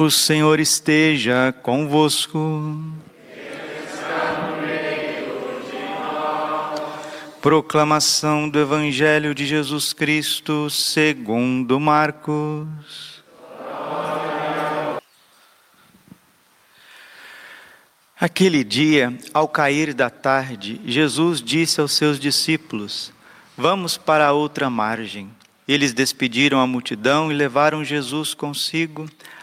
O Senhor esteja convosco. Proclamação do Evangelho de Jesus Cristo segundo Marcos. Aquele dia, ao cair da tarde, Jesus disse aos seus discípulos: Vamos para a outra margem. Eles despediram a multidão e levaram Jesus consigo,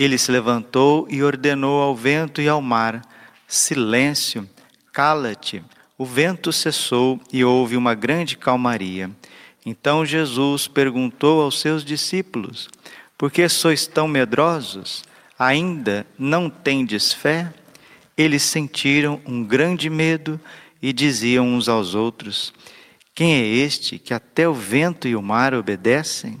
Ele se levantou e ordenou ao vento e ao mar: Silêncio, cala-te. O vento cessou e houve uma grande calmaria. Então Jesus perguntou aos seus discípulos: Por que sois tão medrosos? Ainda não tendes fé? Eles sentiram um grande medo e diziam uns aos outros: quem é este que até o vento e o mar obedecem?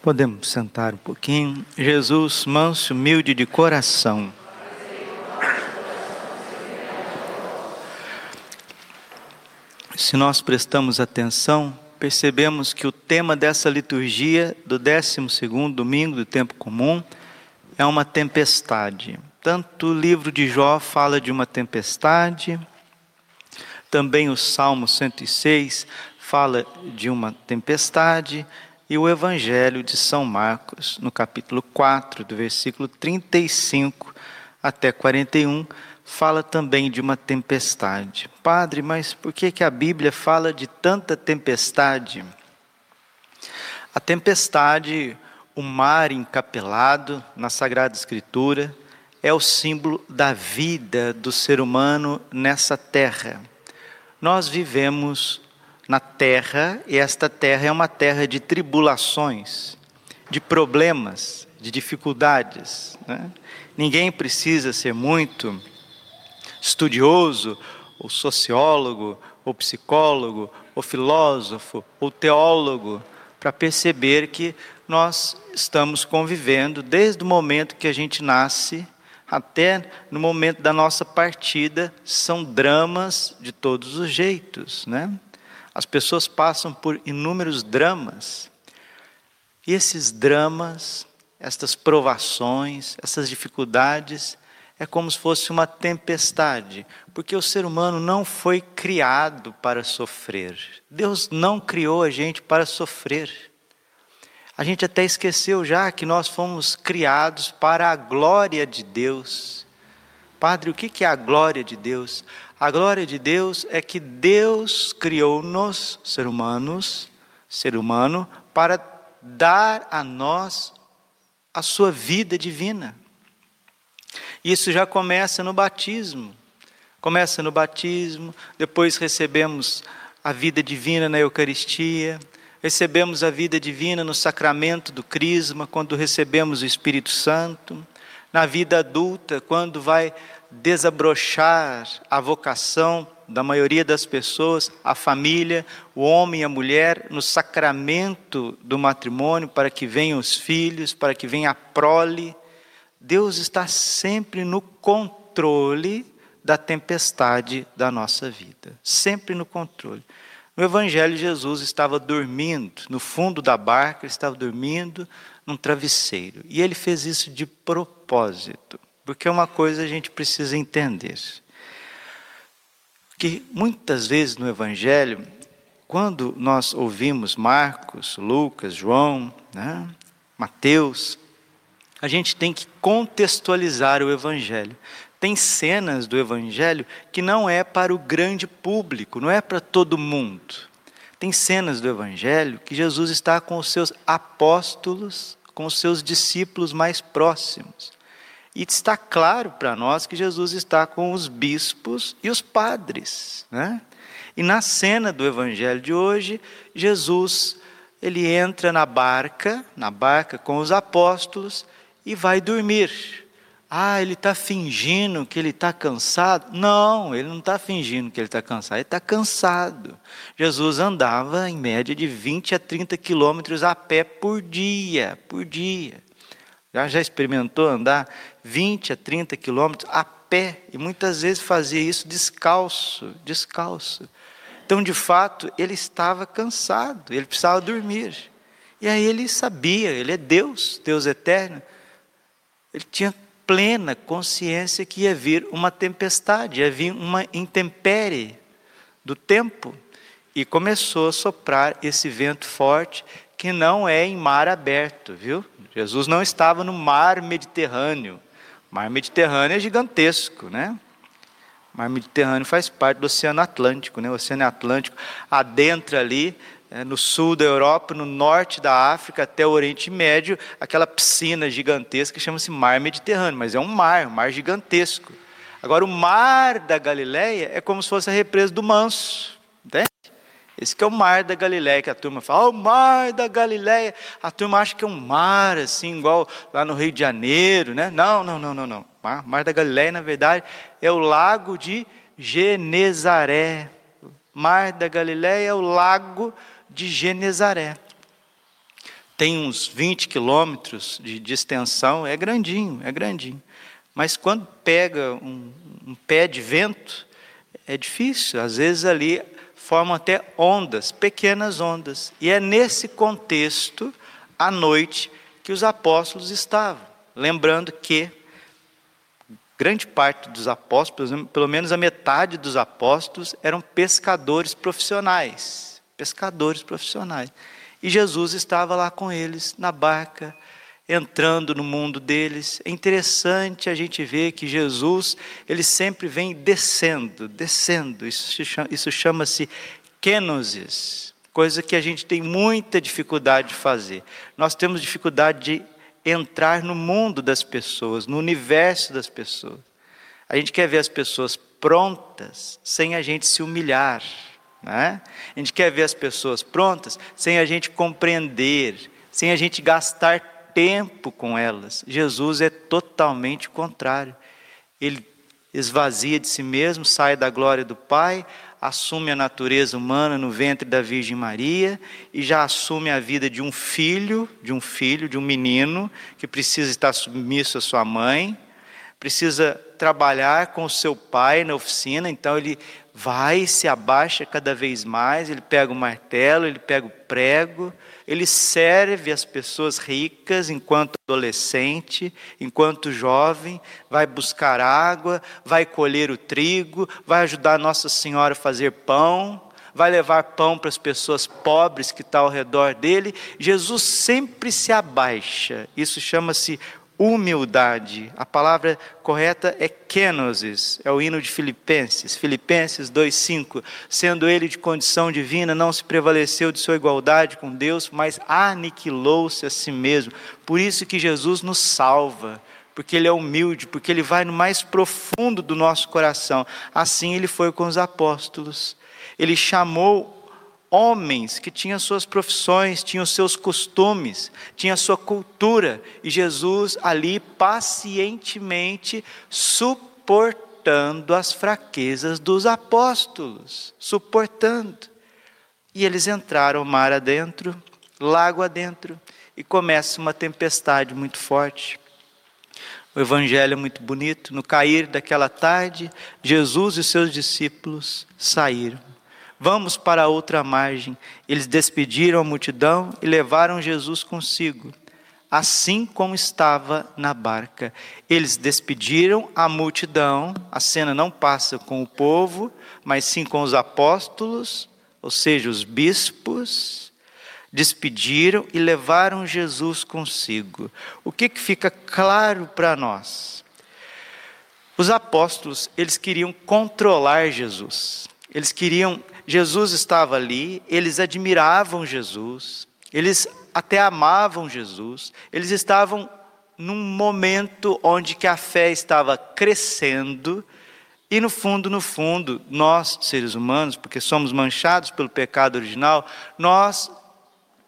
Podemos sentar um pouquinho. Jesus, manso, humilde de coração. Se nós prestamos atenção, percebemos que o tema dessa liturgia do 12 domingo do tempo comum é uma tempestade. Tanto o livro de Jó fala de uma tempestade, também o Salmo 106 fala de uma tempestade, e o Evangelho de São Marcos, no capítulo 4, do versículo 35 até 41, fala também de uma tempestade. Padre, mas por que, que a Bíblia fala de tanta tempestade? A tempestade o mar encapelado na Sagrada Escritura é o símbolo da vida do ser humano nessa terra. Nós vivemos na terra e esta terra é uma terra de tribulações, de problemas, de dificuldades. Né? Ninguém precisa ser muito estudioso, ou sociólogo, ou psicólogo, ou filósofo, ou teólogo, para perceber que nós estamos convivendo desde o momento que a gente nasce até no momento da nossa partida, são dramas de todos os jeitos, né? As pessoas passam por inúmeros dramas. E esses dramas, estas provações, essas dificuldades, é como se fosse uma tempestade, porque o ser humano não foi criado para sofrer. Deus não criou a gente para sofrer. A gente até esqueceu já que nós fomos criados para a glória de Deus. Padre, o que é a glória de Deus? A glória de Deus é que Deus criou-nos, ser humanos, ser humano, para dar a nós a sua vida divina. Isso já começa no batismo. Começa no batismo, depois recebemos a vida divina na Eucaristia, recebemos a vida divina no sacramento do Crisma, quando recebemos o Espírito Santo, na vida adulta, quando vai desabrochar a vocação da maioria das pessoas, a família, o homem e a mulher, no sacramento do matrimônio, para que venham os filhos, para que venha a prole. Deus está sempre no controle da tempestade da nossa vida, sempre no controle. No Evangelho, Jesus estava dormindo, no fundo da barca, ele estava dormindo num travesseiro. E ele fez isso de propósito, porque uma coisa a gente precisa entender. Que muitas vezes no Evangelho, quando nós ouvimos Marcos, Lucas, João, né, Mateus, a gente tem que contextualizar o Evangelho. Tem cenas do Evangelho que não é para o grande público, não é para todo mundo. Tem cenas do Evangelho que Jesus está com os seus apóstolos, com os seus discípulos mais próximos. E está claro para nós que Jesus está com os bispos e os padres. Né? E na cena do Evangelho de hoje, Jesus ele entra na barca, na barca com os apóstolos e vai dormir. Ah, ele está fingindo que ele está cansado? Não, ele não está fingindo que ele está cansado, ele está cansado. Jesus andava em média de 20 a 30 quilômetros a pé por dia, por dia. Já, já experimentou andar 20 a 30 quilômetros a pé e muitas vezes fazia isso descalço, descalço. Então, de fato, ele estava cansado, ele precisava dormir. E aí ele sabia, ele é Deus, Deus eterno. Ele tinha plena consciência que ia vir uma tempestade, ia vir uma intempérie do tempo. E começou a soprar esse vento forte, que não é em mar aberto, viu? Jesus não estava no mar Mediterrâneo. Mar Mediterrâneo é gigantesco, né? Mar Mediterrâneo faz parte do Oceano Atlântico, né? O Oceano Atlântico adentra ali é, no sul da Europa, no norte da África, até o Oriente Médio, aquela piscina gigantesca que chama-se Mar Mediterrâneo, mas é um mar, um mar gigantesco. Agora, o Mar da Galileia é como se fosse a represa do Manso? Esse que é o Mar da Galileia, que a turma fala, oh, o Mar da Galileia. A turma acha que é um mar, assim, igual lá no Rio de Janeiro, né? Não, não, não, não, não. Mar, mar da Galileia, na verdade, é o lago de Genezaré. Mar da Galileia é o lago de Genezaré. Tem uns 20 quilômetros de, de, extensão, é grandinho, é grandinho. Mas quando pega um, um pé de vento, é difícil. Às vezes ali formam até ondas, pequenas ondas. E é nesse contexto, à noite, que os apóstolos estavam. Lembrando que grande parte dos apóstolos, pelo menos a metade dos apóstolos, eram pescadores profissionais pescadores profissionais. E Jesus estava lá com eles, na barca, entrando no mundo deles. É interessante a gente ver que Jesus, ele sempre vem descendo, descendo. Isso, chama-se kenosis, coisa que a gente tem muita dificuldade de fazer. Nós temos dificuldade de entrar no mundo das pessoas, no universo das pessoas. A gente quer ver as pessoas prontas sem a gente se humilhar. Né? A gente quer ver as pessoas prontas sem a gente compreender, sem a gente gastar tempo com elas. Jesus é totalmente contrário. Ele esvazia de si mesmo, sai da glória do Pai, assume a natureza humana no ventre da Virgem Maria e já assume a vida de um filho, de um filho, de um menino que precisa estar submisso à sua mãe, precisa trabalhar com o seu pai na oficina, então ele vai, se abaixa cada vez mais, ele pega o martelo, ele pega o prego, ele serve as pessoas ricas enquanto adolescente, enquanto jovem, vai buscar água, vai colher o trigo, vai ajudar Nossa Senhora a fazer pão, vai levar pão para as pessoas pobres que estão ao redor dele. Jesus sempre se abaixa, isso chama-se humildade. A palavra correta é kenosis, é o hino de Filipenses, Filipenses 2:5. Sendo ele de condição divina, não se prevaleceu de sua igualdade com Deus, mas aniquilou-se a si mesmo. Por isso que Jesus nos salva, porque ele é humilde, porque ele vai no mais profundo do nosso coração. Assim ele foi com os apóstolos. Ele chamou homens que tinham suas profissões, tinham seus costumes, tinham sua cultura, e Jesus ali pacientemente suportando as fraquezas dos apóstolos, suportando. E eles entraram mar adentro, lago adentro, e começa uma tempestade muito forte. O evangelho é muito bonito. No cair daquela tarde, Jesus e seus discípulos saíram Vamos para outra margem. Eles despediram a multidão e levaram Jesus consigo, assim como estava na barca. Eles despediram a multidão, a cena não passa com o povo, mas sim com os apóstolos, ou seja, os bispos, despediram e levaram Jesus consigo. O que, que fica claro para nós? Os apóstolos, eles queriam controlar Jesus. Eles queriam, Jesus estava ali, eles admiravam Jesus, eles até amavam Jesus, eles estavam num momento onde que a fé estava crescendo, e no fundo, no fundo, nós, seres humanos, porque somos manchados pelo pecado original, nós,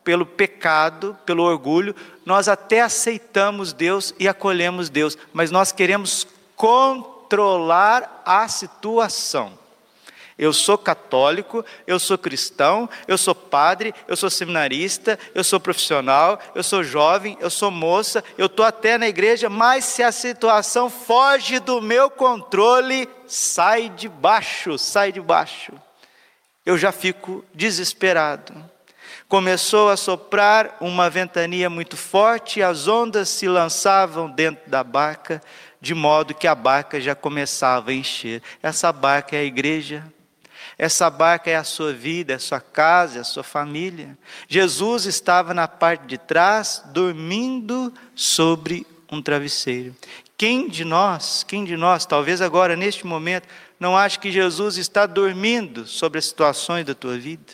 pelo pecado, pelo orgulho, nós até aceitamos Deus e acolhemos Deus, mas nós queremos controlar a situação. Eu sou católico, eu sou cristão, eu sou padre, eu sou seminarista, eu sou profissional, eu sou jovem, eu sou moça, eu estou até na igreja, mas se a situação foge do meu controle, sai de baixo, sai de baixo. Eu já fico desesperado. Começou a soprar uma ventania muito forte, as ondas se lançavam dentro da barca, de modo que a barca já começava a encher. Essa barca é a igreja. Essa barca é a sua vida, é a sua casa, é a sua família. Jesus estava na parte de trás, dormindo sobre um travesseiro. Quem de nós, quem de nós, talvez agora neste momento, não acha que Jesus está dormindo sobre as situações da tua vida?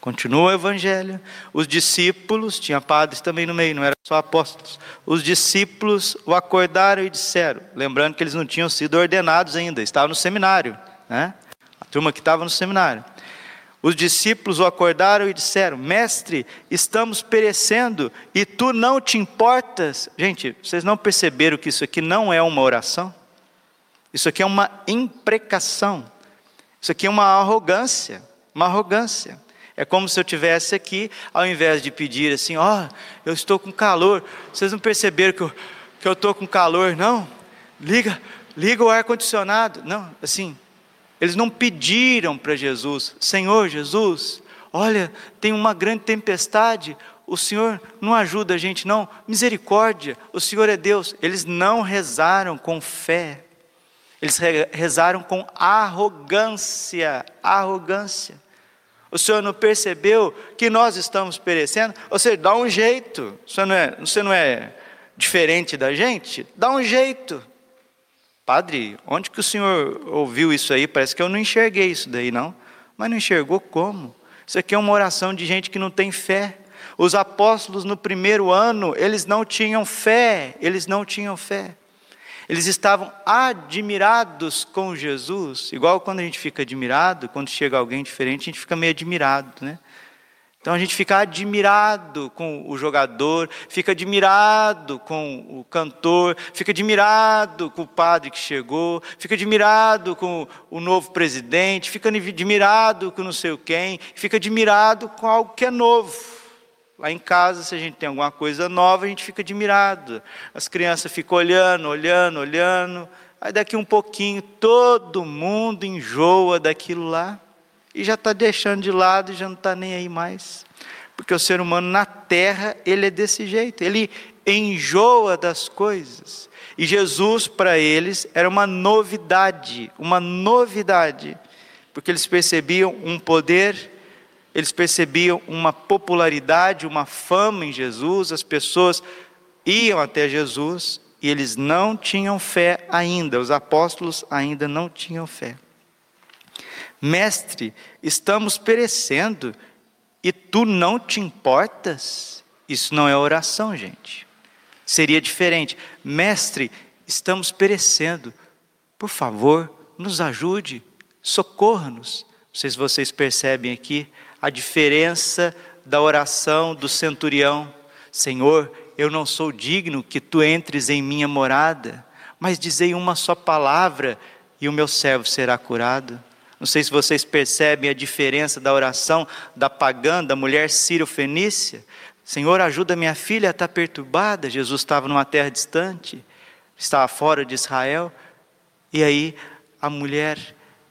Continua o evangelho. Os discípulos, tinha padres também no meio, não eram só apóstolos. Os discípulos o acordaram e disseram, lembrando que eles não tinham sido ordenados ainda, estavam no seminário, né? Turma que estava no seminário. Os discípulos o acordaram e disseram: Mestre, estamos perecendo e tu não te importas. Gente, vocês não perceberam que isso aqui não é uma oração? Isso aqui é uma imprecação. Isso aqui é uma arrogância. Uma arrogância. É como se eu tivesse aqui, ao invés de pedir assim: Ó, oh, eu estou com calor. Vocês não perceberam que eu, que eu estou com calor, não? Liga, liga o ar-condicionado. Não, assim, eles não pediram para Jesus, Senhor Jesus, olha, tem uma grande tempestade, o Senhor não ajuda a gente, não, misericórdia, o Senhor é Deus. Eles não rezaram com fé, eles rezaram com arrogância, arrogância. O Senhor não percebeu que nós estamos perecendo? Ou seja, dá um jeito, você não é, você não é diferente da gente? Dá um jeito. Padre, onde que o senhor ouviu isso aí? Parece que eu não enxerguei isso daí, não. Mas não enxergou como? Isso aqui é uma oração de gente que não tem fé. Os apóstolos no primeiro ano, eles não tinham fé, eles não tinham fé. Eles estavam admirados com Jesus, igual quando a gente fica admirado, quando chega alguém diferente, a gente fica meio admirado, né? Então a gente fica admirado com o jogador, fica admirado com o cantor, fica admirado com o padre que chegou, fica admirado com o novo presidente, fica admirado com não sei quem, fica admirado com algo que é novo. Lá em casa, se a gente tem alguma coisa nova, a gente fica admirado. As crianças ficam olhando, olhando, olhando. Aí daqui um pouquinho todo mundo enjoa daquilo lá e já está deixando de lado e já não está nem aí mais. Porque o ser humano na terra, ele é desse jeito, ele enjoa das coisas. E Jesus, para eles, era uma novidade, uma novidade, porque eles percebiam um poder, eles percebiam uma popularidade, uma fama em Jesus, as pessoas iam até Jesus e eles não tinham fé ainda, os apóstolos ainda não tinham fé. Mestre, estamos perecendo e tu não te importas? Isso não é oração, gente. Seria diferente. Mestre, estamos perecendo. Por favor, nos ajude, socorra-nos. Não sei se vocês percebem aqui a diferença da oração do centurião. Senhor, eu não sou digno que tu entres em minha morada, mas dizei uma só palavra e o meu servo será curado. Não sei se vocês percebem a diferença da oração da pagã, da mulher sírio-fenícia. Senhor, ajuda minha filha, está perturbada. Jesus estava numa terra distante, estava fora de Israel. E aí a mulher,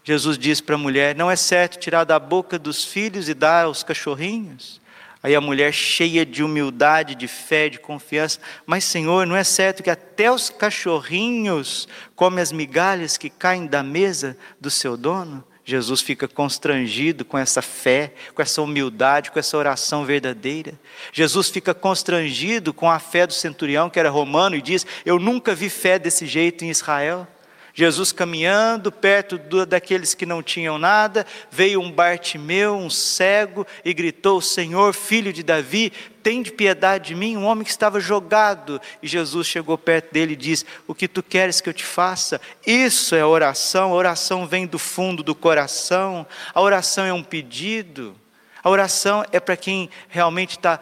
Jesus diz para a mulher: Não é certo tirar da boca dos filhos e dar aos cachorrinhos. Aí a mulher, cheia de humildade, de fé, de confiança, mas Senhor, não é certo que até os cachorrinhos comem as migalhas que caem da mesa do seu dono? Jesus fica constrangido com essa fé, com essa humildade, com essa oração verdadeira. Jesus fica constrangido com a fé do centurião, que era romano, e diz: Eu nunca vi fé desse jeito em Israel. Jesus caminhando perto do, daqueles que não tinham nada, veio um Bartimeu, um cego, e gritou: Senhor, filho de Davi, tem de piedade de mim, um homem que estava jogado. E Jesus chegou perto dele e disse: O que tu queres que eu te faça? Isso é oração, a oração vem do fundo do coração, a oração é um pedido, a oração é para quem realmente está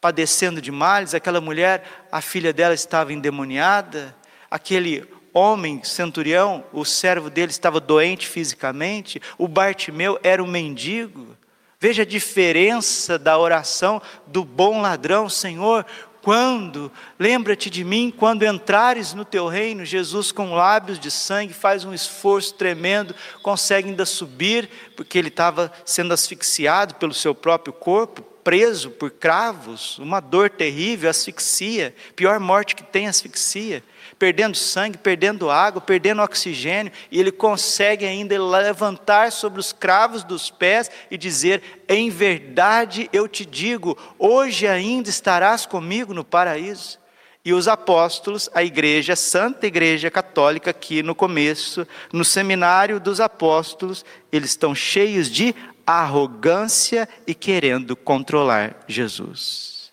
padecendo de males. Aquela mulher, a filha dela estava endemoniada, aquele homem, centurião, o servo dele estava doente fisicamente, o Bartimeu era um mendigo. Veja a diferença da oração do bom ladrão, Senhor, quando, lembra-te de mim, quando entrares no teu reino, Jesus com lábios de sangue faz um esforço tremendo, consegue ainda subir, porque ele estava sendo asfixiado pelo seu próprio corpo, preso por cravos, uma dor terrível, asfixia, pior morte que tem asfixia perdendo sangue, perdendo água, perdendo oxigênio, e ele consegue ainda levantar sobre os cravos dos pés e dizer: Em verdade eu te digo, hoje ainda estarás comigo no paraíso. E os apóstolos, a igreja, a Santa Igreja Católica, aqui no começo, no seminário dos apóstolos, eles estão cheios de arrogância e querendo controlar Jesus.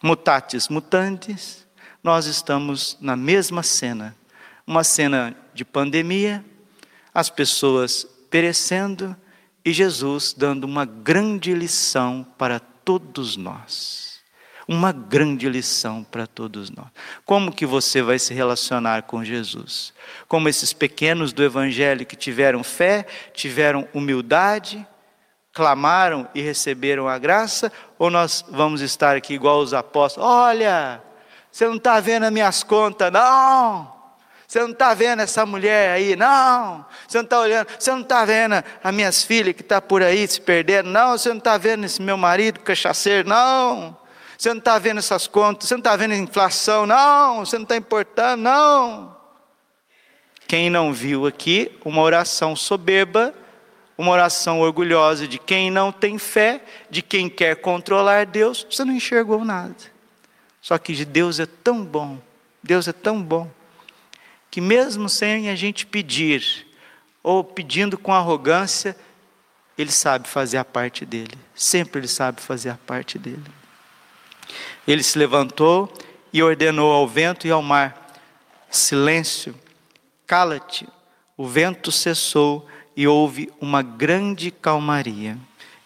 Mutatis mutandis, nós estamos na mesma cena, uma cena de pandemia, as pessoas perecendo e Jesus dando uma grande lição para todos nós. Uma grande lição para todos nós. Como que você vai se relacionar com Jesus? Como esses pequenos do evangelho que tiveram fé, tiveram humildade, clamaram e receberam a graça, ou nós vamos estar aqui igual os apóstolos? Olha, você não está vendo as minhas contas, não. Você não está vendo essa mulher aí, não. Você não está olhando, você não está vendo as minhas filhas que estão tá por aí se perdendo, não. Você não está vendo esse meu marido cachaceiro, não. Você não está vendo essas contas, você não está vendo inflação, não. Você não está importando, não. Quem não viu aqui uma oração soberba, uma oração orgulhosa de quem não tem fé, de quem quer controlar Deus, você não enxergou nada. Só que Deus é tão bom, Deus é tão bom, que mesmo sem a gente pedir, ou pedindo com arrogância, Ele sabe fazer a parte dele, sempre Ele sabe fazer a parte dele. Ele se levantou e ordenou ao vento e ao mar: silêncio, cala-te. O vento cessou e houve uma grande calmaria.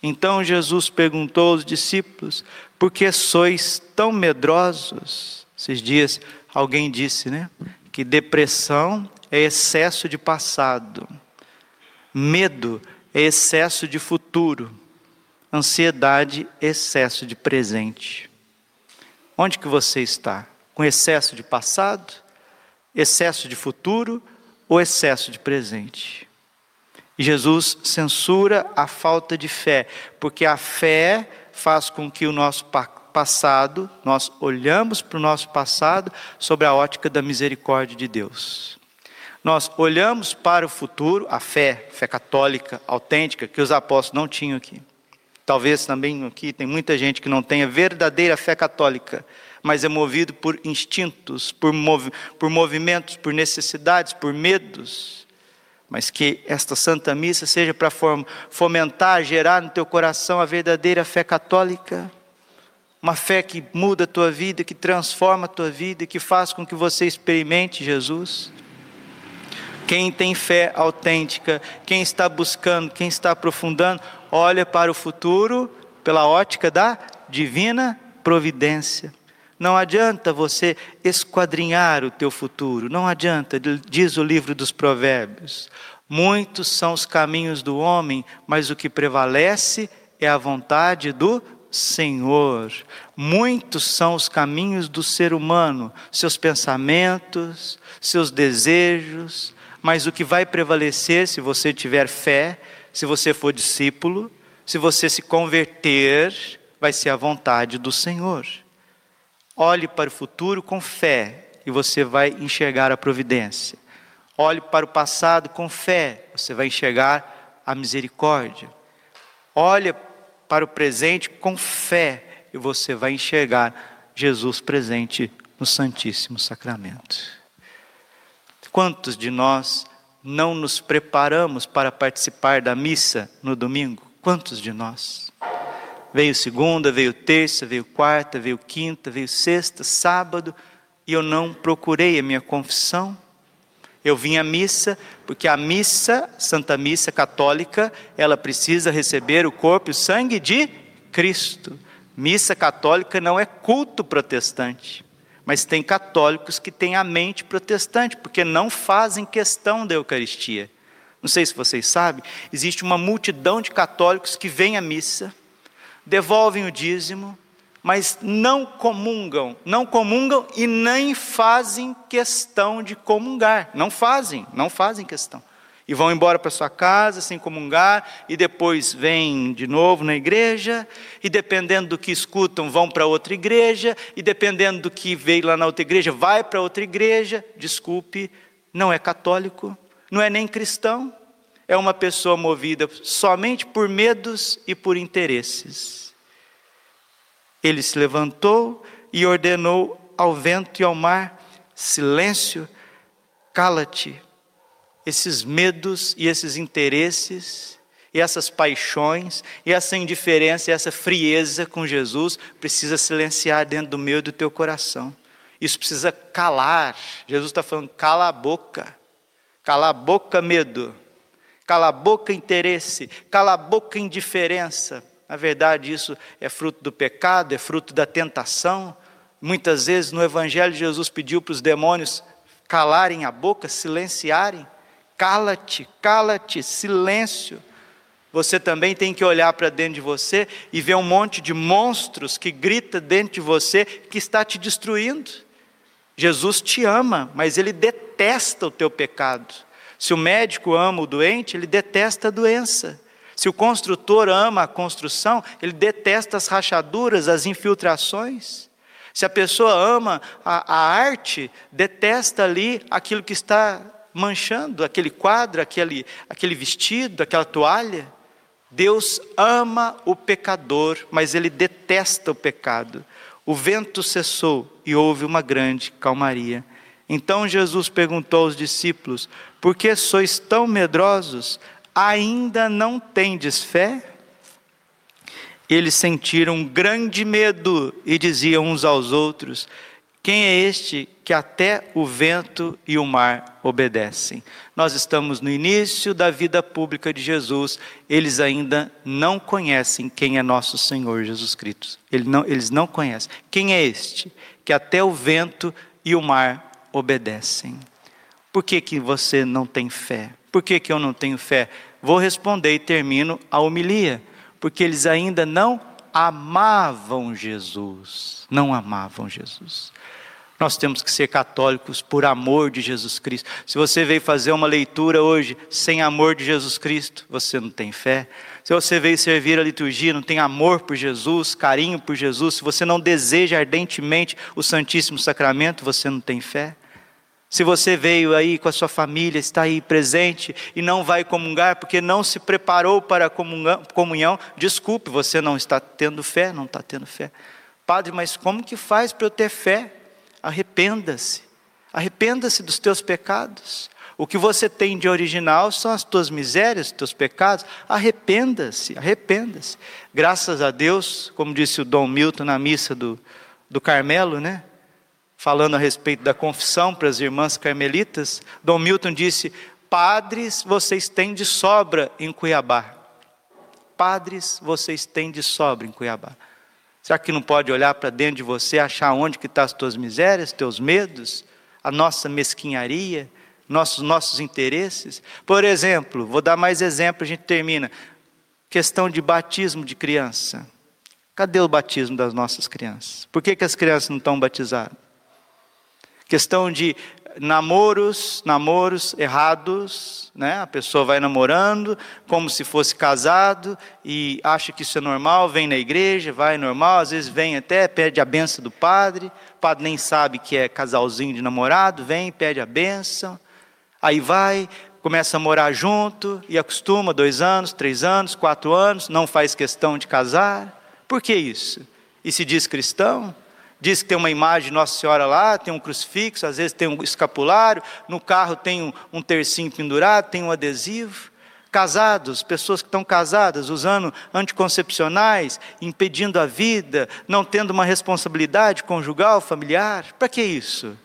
Então Jesus perguntou aos discípulos: Por que sois tão medrosos? Esses dias alguém disse, né? Que depressão é excesso de passado, medo é excesso de futuro, ansiedade excesso de presente. Onde que você está? Com excesso de passado, excesso de futuro ou excesso de presente? E Jesus censura a falta de fé, porque a fé faz com que o nosso passado, nós olhamos para o nosso passado sobre a ótica da misericórdia de Deus. Nós olhamos para o futuro, a fé, fé católica, autêntica, que os apóstolos não tinham aqui. Talvez também aqui tem muita gente que não tenha verdadeira fé católica, mas é movido por instintos, por, por movimentos, por necessidades, por medos mas que esta Santa Missa seja para fomentar, gerar no teu coração a verdadeira fé católica, uma fé que muda a tua vida, que transforma a tua vida, que faz com que você experimente Jesus. Quem tem fé autêntica, quem está buscando, quem está aprofundando, olha para o futuro pela ótica da divina providência. Não adianta você esquadrinhar o teu futuro, não adianta, diz o livro dos Provérbios. Muitos são os caminhos do homem, mas o que prevalece é a vontade do Senhor. Muitos são os caminhos do ser humano, seus pensamentos, seus desejos, mas o que vai prevalecer se você tiver fé, se você for discípulo, se você se converter, vai ser a vontade do Senhor. Olhe para o futuro com fé e você vai enxergar a providência. Olhe para o passado com fé, você vai enxergar a misericórdia. Olhe para o presente com fé e você vai enxergar Jesus presente no Santíssimo Sacramento. Quantos de nós não nos preparamos para participar da missa no domingo? Quantos de nós? Veio segunda, veio terça, veio quarta, veio quinta, veio sexta, sábado, e eu não procurei a minha confissão. Eu vim à missa, porque a missa, Santa Missa Católica, ela precisa receber o corpo e o sangue de Cristo. Missa católica não é culto protestante, mas tem católicos que têm a mente protestante, porque não fazem questão da Eucaristia. Não sei se vocês sabem, existe uma multidão de católicos que vêm à missa, devolvem o dízimo, mas não comungam, não comungam e nem fazem questão de comungar. Não fazem, não fazem questão. E vão embora para sua casa sem comungar, e depois vêm de novo na igreja, e dependendo do que escutam, vão para outra igreja, e dependendo do que veio lá na outra igreja, vai para outra igreja. Desculpe, não é católico, não é nem cristão, é uma pessoa movida somente por medos e por interesses. Ele se levantou e ordenou ao vento e ao mar: silêncio, cala-te. Esses medos e esses interesses, e essas paixões, e essa indiferença, e essa frieza com Jesus precisa silenciar dentro do meu e do teu coração. Isso precisa calar. Jesus está falando: cala a boca, cala a boca, medo, cala a boca, interesse, cala a boca, indiferença na verdade, isso é fruto do pecado, é fruto da tentação. Muitas vezes no Evangelho, Jesus pediu para os demônios calarem a boca, silenciarem. Cala-te, cala-te, silêncio. Você também tem que olhar para dentro de você e ver um monte de monstros que grita dentro de você que está te destruindo. Jesus te ama, mas ele detesta o teu pecado. Se o médico ama o doente, ele detesta a doença. Se o construtor ama a construção, ele detesta as rachaduras, as infiltrações. Se a pessoa ama a, a arte, detesta ali aquilo que está manchando, aquele quadro, aquele, aquele vestido, aquela toalha. Deus ama o pecador, mas ele detesta o pecado. O vento cessou e houve uma grande calmaria. Então Jesus perguntou aos discípulos: Por que sois tão medrosos? ainda não tendes fé? Eles sentiram grande medo e diziam uns aos outros: Quem é este que até o vento e o mar obedecem? Nós estamos no início da vida pública de Jesus, eles ainda não conhecem quem é nosso Senhor Jesus Cristo. Eles não, eles não conhecem. Quem é este que até o vento e o mar obedecem? Por que, que você não tem fé? Por que, que eu não tenho fé? Vou responder e termino a homilia. Porque eles ainda não amavam Jesus. Não amavam Jesus. Nós temos que ser católicos por amor de Jesus Cristo. Se você veio fazer uma leitura hoje sem amor de Jesus Cristo, você não tem fé. Se você veio servir a liturgia, não tem amor por Jesus, carinho por Jesus, se você não deseja ardentemente o Santíssimo Sacramento, você não tem fé. Se você veio aí com a sua família, está aí presente e não vai comungar porque não se preparou para a comunhão, desculpe, você não está tendo fé, não está tendo fé. Padre, mas como que faz para eu ter fé? Arrependa-se, arrependa-se dos teus pecados. O que você tem de original são as tuas misérias, os teus pecados. Arrependa-se, arrependa-se. Graças a Deus, como disse o Dom Milton na missa do, do Carmelo, né? falando a respeito da confissão para as irmãs carmelitas, Dom Milton disse: Padres vocês têm de sobra em Cuiabá. Padres vocês têm de sobra em Cuiabá. Será que não pode olhar para dentro de você, achar onde que estão tá as tuas misérias, teus medos, a nossa mesquinharia, nossos, nossos interesses? Por exemplo, vou dar mais exemplo, a gente termina. Questão de batismo de criança. Cadê o batismo das nossas crianças? Por que, que as crianças não estão batizadas? Questão de namoros, namoros errados, né? A pessoa vai namorando como se fosse casado e acha que isso é normal, vem na igreja, vai normal, às vezes vem até pede a benção do padre, o padre nem sabe que é casalzinho de namorado, vem, pede a benção. Aí vai, começa a morar junto e acostuma dois anos, três anos, quatro anos, não faz questão de casar. Por que isso? E se diz cristão? Diz que tem uma imagem de Nossa Senhora lá, tem um crucifixo, às vezes tem um escapulário, no carro tem um, um tercinho pendurado, tem um adesivo. Casados, pessoas que estão casadas, usando anticoncepcionais, impedindo a vida, não tendo uma responsabilidade conjugal, familiar. Para que isso?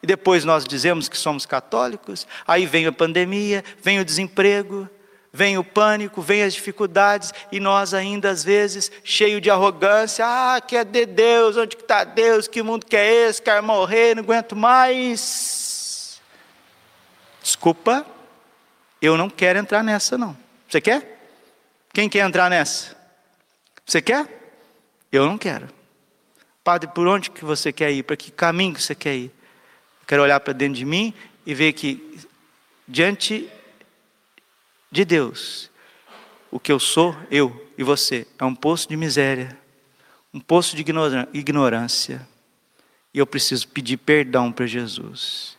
E depois nós dizemos que somos católicos, aí vem a pandemia, vem o desemprego, vem o pânico, vem as dificuldades, e nós ainda às vezes, cheio de arrogância, ah, que é de Deus, onde está Deus, que mundo que é esse, quero morrer, não aguento mais. Desculpa, eu não quero entrar nessa, não. Você quer? Quem quer entrar nessa? Você quer? Eu não quero. Padre, por onde que você quer ir? Para que caminho que você quer ir? Eu quero olhar para dentro de mim e ver que diante de Deus, o que eu sou, eu e você, é um poço de miséria, um poço de ignorância. E eu preciso pedir perdão para Jesus.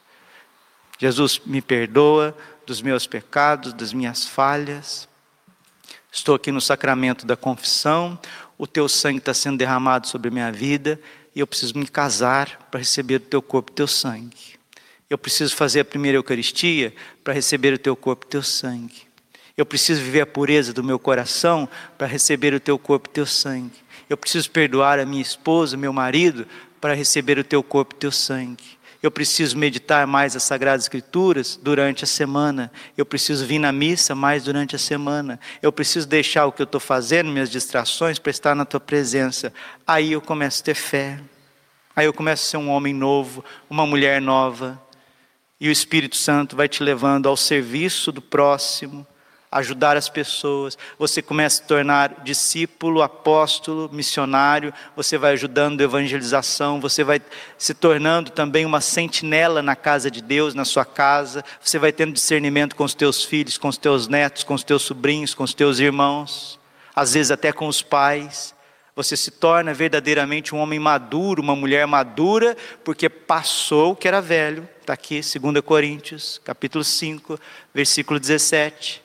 Jesus me perdoa, dos meus pecados, das minhas falhas. Estou aqui no sacramento da confissão, o teu sangue está sendo derramado sobre a minha vida e eu preciso me casar para receber o teu corpo e o teu sangue. Eu preciso fazer a primeira Eucaristia para receber o teu corpo e o teu sangue. Eu preciso viver a pureza do meu coração para receber o teu corpo e teu sangue. Eu preciso perdoar a minha esposa, meu marido, para receber o teu corpo e teu sangue. Eu preciso meditar mais as Sagradas Escrituras durante a semana. Eu preciso vir na missa mais durante a semana. Eu preciso deixar o que eu estou fazendo, minhas distrações, para estar na tua presença. Aí eu começo a ter fé. Aí eu começo a ser um homem novo, uma mulher nova. E o Espírito Santo vai te levando ao serviço do próximo, ajudar as pessoas, você começa a se tornar discípulo, apóstolo, missionário, você vai ajudando a evangelização, você vai se tornando também uma sentinela na casa de Deus, na sua casa, você vai tendo discernimento com os teus filhos, com os teus netos, com os teus sobrinhos, com os teus irmãos, às vezes até com os pais. Você se torna verdadeiramente um homem maduro, uma mulher madura, porque passou o que era velho. Está aqui, 2 Coríntios, capítulo 5, versículo 17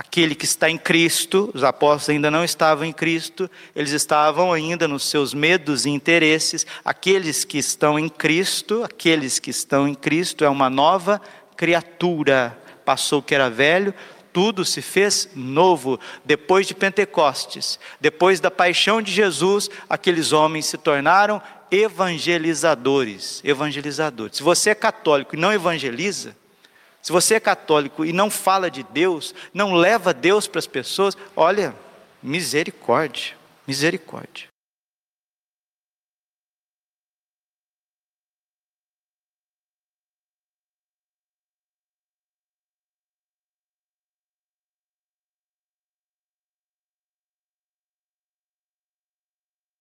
aquele que está em Cristo, os apóstolos ainda não estavam em Cristo, eles estavam ainda nos seus medos e interesses. Aqueles que estão em Cristo, aqueles que estão em Cristo é uma nova criatura. Passou o que era velho, tudo se fez novo. Depois de Pentecostes, depois da paixão de Jesus, aqueles homens se tornaram evangelizadores. Evangelizadores. Se você é católico e não evangeliza, se você é católico e não fala de Deus, não leva Deus para as pessoas, olha, misericórdia, misericórdia.